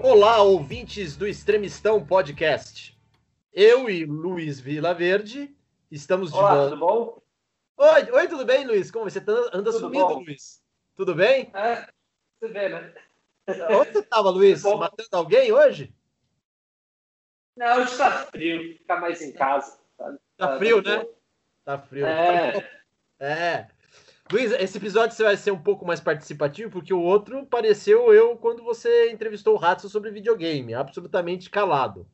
Olá, ouvintes do Extremistão Podcast. Eu e Luiz Vilaverde estamos de Olá, volta. tudo bom? Oi, oi, tudo bem, Luiz? Como você tá, anda Tudo sumido, bom. Luiz? Tudo bem? É, você vê, né? Onde você estava, Luiz? Bom. Matando alguém hoje? Não, hoje tá frio, ficar mais em casa. sabe? Tá frio, né? Tá frio. É, É. Luiz, esse episódio você vai ser um pouco mais participativo, porque o outro pareceu eu quando você entrevistou o Ratso sobre videogame, absolutamente calado.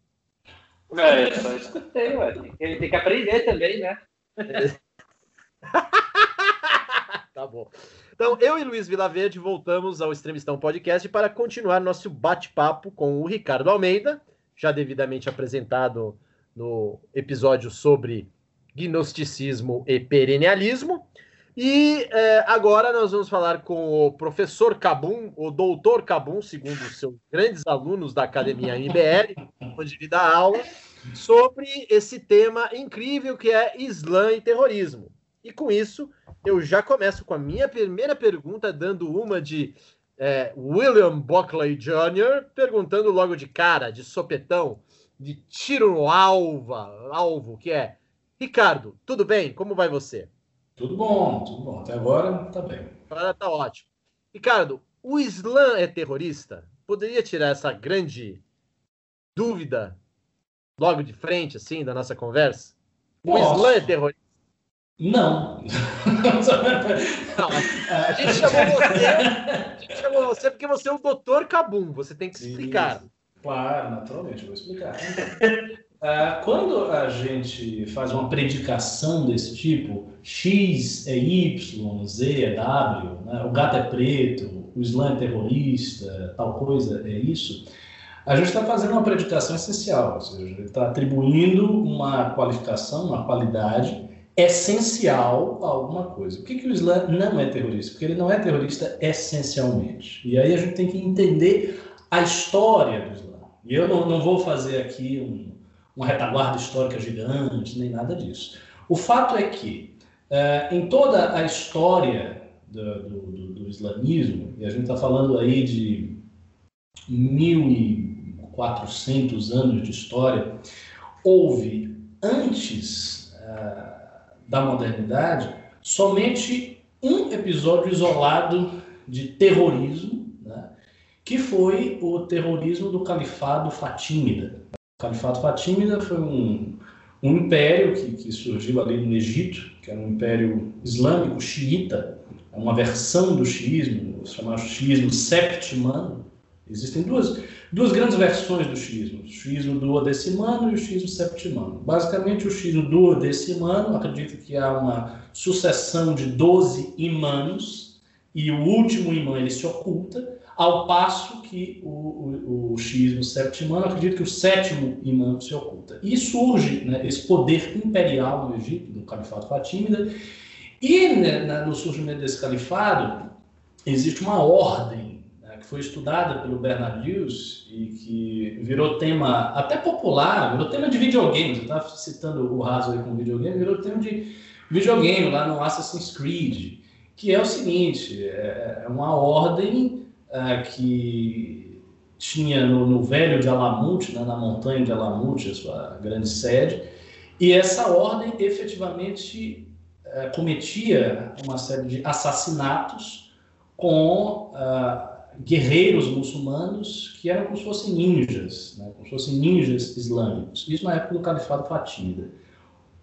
é, só escutei, ué. Que, tem que aprender também, né? Tá bom. Então, eu e Luiz Vilaverde voltamos ao Extremistão Podcast para continuar nosso bate-papo com o Ricardo Almeida, já devidamente apresentado no episódio sobre gnosticismo e perennialismo. E é, agora nós vamos falar com o professor Cabum, o doutor Cabum, segundo os seus grandes alunos da Academia MBL, onde ele dá aula, sobre esse tema incrível que é Islã e terrorismo. E com isso, eu já começo com a minha primeira pergunta, dando uma de é, William Buckley Jr., perguntando logo de cara, de sopetão, de tiro no alva, alvo, que é Ricardo, tudo bem? Como vai você? Tudo bom, tudo bom. Até agora tá bem. Agora tá ótimo. Ricardo, o Islã é terrorista? Poderia tirar essa grande dúvida logo de frente, assim, da nossa conversa? O. Islã é terrorista? Não. Não, a gente chamou você, a gente chamou você porque você é o doutor Cabum, você tem que explicar. Isso. Claro, naturalmente, eu vou explicar. Quando a gente faz uma predicação desse tipo, X é Y, Z é W, né? o gato é preto, o Islã é terrorista, tal coisa é isso, a gente está fazendo uma predicação essencial, ou seja, está atribuindo uma qualificação, uma qualidade essencial a alguma coisa. Por que, que o Islã não é terrorista? Porque ele não é terrorista essencialmente. E aí a gente tem que entender a história do Islã. E eu não, não vou fazer aqui um, uma retaguarda histórica gigante, nem nada disso. O fato é que, eh, em toda a história do, do, do- islamismo, e a gente está falando aí de 1.400 anos de história, houve, antes eh, da modernidade, somente um episódio isolado de terrorismo, né, que foi o terrorismo do Califado Fatímida. O Califado Fatímida foi um, um império que, que surgiu ali no Egito, que era um império islâmico xiita, é uma versão do xiismo, chamado xiismo septimano. Existem duas, duas grandes versões do xiismo, o xiismo duodecimano e o xiismo septimano. Basicamente, o xiismo duodecimano acredita que há uma sucessão de 12 imãs e o último imã ele se oculta, ao passo que o, o, o xiismo septimano acredita que o sétimo imã se oculta. E surge né, esse poder imperial no Egito, no Califado Fatímida, e né, no surgimento desse califado existe uma ordem né, que foi estudada pelo Bernard Lewis e que virou tema até popular, virou tema de videogame. Você estava citando o raso aí com videogame, virou tema de videogame lá no Assassin's Creed, que é o seguinte: é é uma ordem ah, que tinha no, no Velho de Alamut, né, na montanha de Alamut, a sua grande sede, e essa ordem efetivamente eh, cometia uma série de assassinatos com ah, guerreiros muçulmanos que eram como se fossem ninjas, né, como se fossem ninjas islâmicos. Isso na época do Califado Fatímida.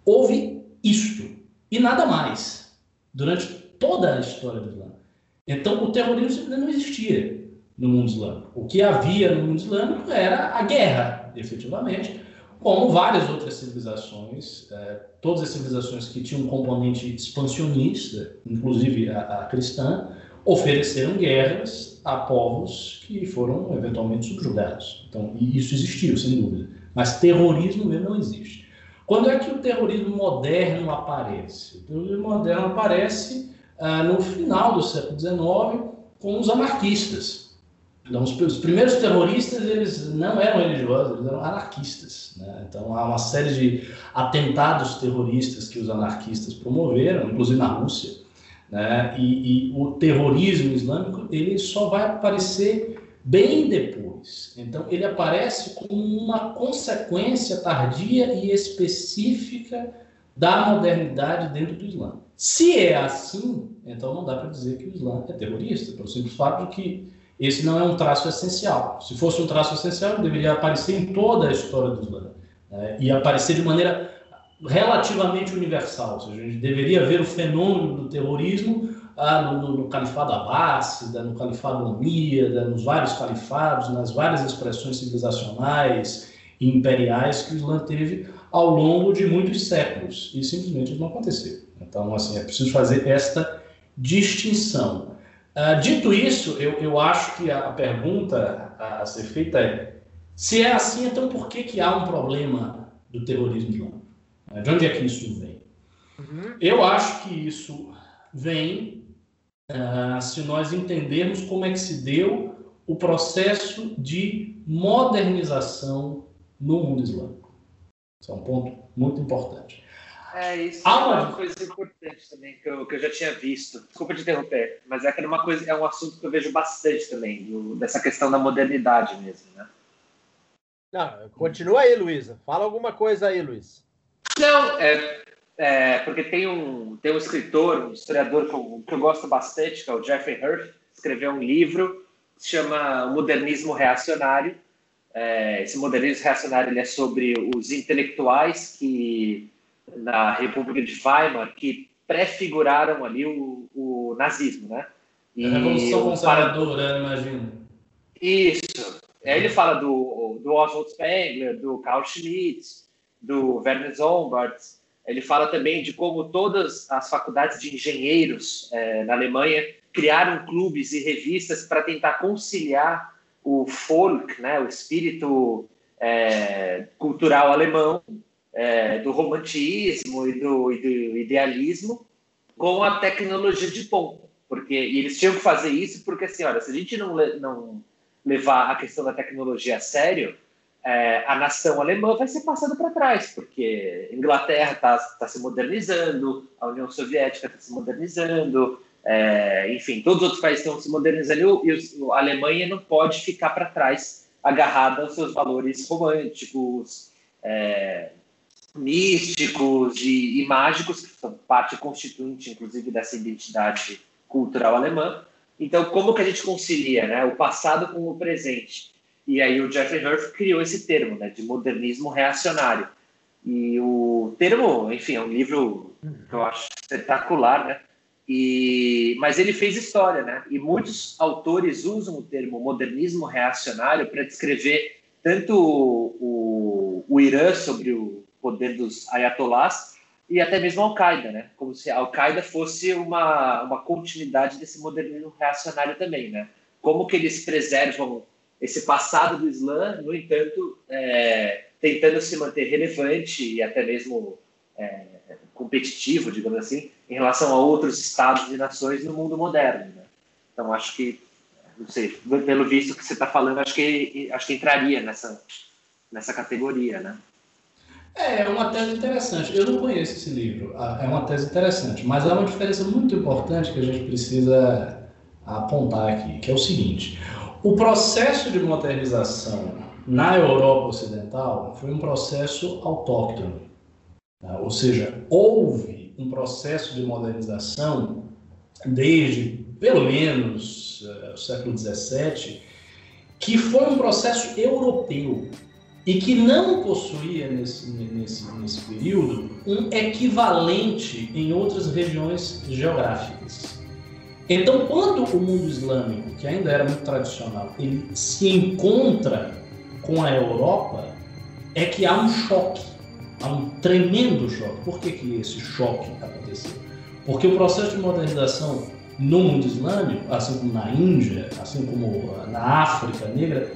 Houve isto e nada mais durante toda a história do Islã. Então, o terrorismo não existia no mundo islâmico. O que havia no mundo islâmico era a guerra, efetivamente, como várias outras civilizações, eh, todas as civilizações que tinham um componente expansionista, inclusive a, a cristã, ofereceram guerras a povos que foram eventualmente subjugados. Então, isso existiu, sem dúvida. Mas terrorismo mesmo não existe. Quando é que o terrorismo moderno aparece? O terrorismo moderno aparece ah, no final do século XIX com os anarquistas. Então, os, os primeiros terroristas eles não eram religiosos, eles eram anarquistas. né? Então, há uma série de atentados terroristas que os anarquistas promoveram, inclusive na Rússia. né? E, e o terrorismo islâmico ele só vai aparecer bem depois. Então, ele aparece como uma consequência tardia e específica da modernidade dentro do Islã. Se é assim, então não dá para dizer que o Islã é terrorista, pelo simples fato de que esse não é um traço essencial. Se fosse um traço essencial, deveria aparecer em toda a história do Islã né? e aparecer de maneira relativamente universal. Ou seja, a gente deveria ver o fenômeno do terrorismo ah, no, no, no, califado abássida, no califado omíada, nos vários califados, nas várias expressões civilizacionais e imperiais que o Islã teve ao longo de muitos séculos. E simplesmente não aconteceu. Então, assim, é preciso fazer esta distinção. Ah, dito isso, eu, eu acho que a, a pergunta a, a, ser feita é: se é assim, então por que, que há um problema do terrorismo islâmico? De onde é que isso vem? Uhum. Eu acho que isso vem uh, se nós entendermos como é que se deu o processo de modernização no mundo islâmico. Esse é um ponto muito importante. É, isso Há é uma... coisa importante também que eu, que eu já tinha visto. Desculpa te interromper, mas é que é uma coisa, é um assunto que eu vejo bastante também, do, dessa questão da modernidade mesmo, né? Não, continua aí, Luísa. Fala alguma coisa aí, Luiz. Não, é, é, porque tem um, tem um escritor, um historiador que eu, que eu gosto bastante, que é o Jeffrey Hirsch, escreveu um livro que se chama Modernismo Reacionário. É, esse modernismo reacionário ele é sobre os intelectuais que na República de Weimar que prefiguraram ali o, o nazismo, né? E a Revolução Conservadora, imagino. Isso. Aí ele fala do, do Oswald Spengler, do Carl Schmitt, do Werner Zombart. Ele fala também de como todas as faculdades de engenheiros é, na Alemanha criaram clubes e revistas para tentar conciliar o folk, né, o espírito é, cultural alemão, é, do romantismo e do, e do, idealismo com a tecnologia de ponta. Porque eles tinham que fazer isso porque, assim, olha, se a gente não, não levar a questão da tecnologia a sério, é, a nação alemã vai ser passada para trás, porque a Inglaterra está tá se modernizando, a União Soviética está se modernizando, é, enfim, todos os outros países estão se modernizando e a Alemanha não pode ficar para trás, agarrada aos seus valores românticos, é, místicos e, e, mágicos, que são parte constituinte, inclusive, dessa identidade cultural alemã. Então, como que a gente concilia né, o passado com o presente? E aí o Jeffrey Hirsch criou esse termo, né, de modernismo reacionário. E o termo, enfim, é um livro que eu acho espetacular, né? E, mas ele fez história, né? E muitos autores usam o termo modernismo reacionário para descrever tanto o, o, Irã sobre o poder dos ayatollahs e até mesmo a Al-Qaeda, né? Como se a Al-Qaeda fosse uma, uma continuidade desse modernismo reacionário também, né? Como que eles preservam esse passado do Islã, no entanto, é, tentando se manter relevante e até mesmo é, competitivo, digamos assim, em relação a outros estados e nações no mundo moderno. Né? Então, acho que, não sei, pelo visto que você está falando, acho que, acho que entraria nessa, nessa categoria, né? É, é uma tese interessante. Eu não conheço esse livro. Ah, é uma tese interessante, mas há uma diferença muito importante que a gente precisa apontar aqui, que é o seguinte: o processo de modernização na Europa Ocidental foi um processo autóctono. Tá? Ou seja, houve um processo de modernização desde pelo menos uh, o século XVII, que foi um processo europeu e que não possuía nesse, nesse, nesse período um equivalente em outras regiões geográficas. Então, quando o mundo islâmico, que ainda era muito tradicional, ele se encontra com a Europa, é que há um choque, há um tremendo choque. Por que, que esse choque aconteceu? Porque o processo de modernização no mundo islâmico, assim como na Índia, assim como na África Negra,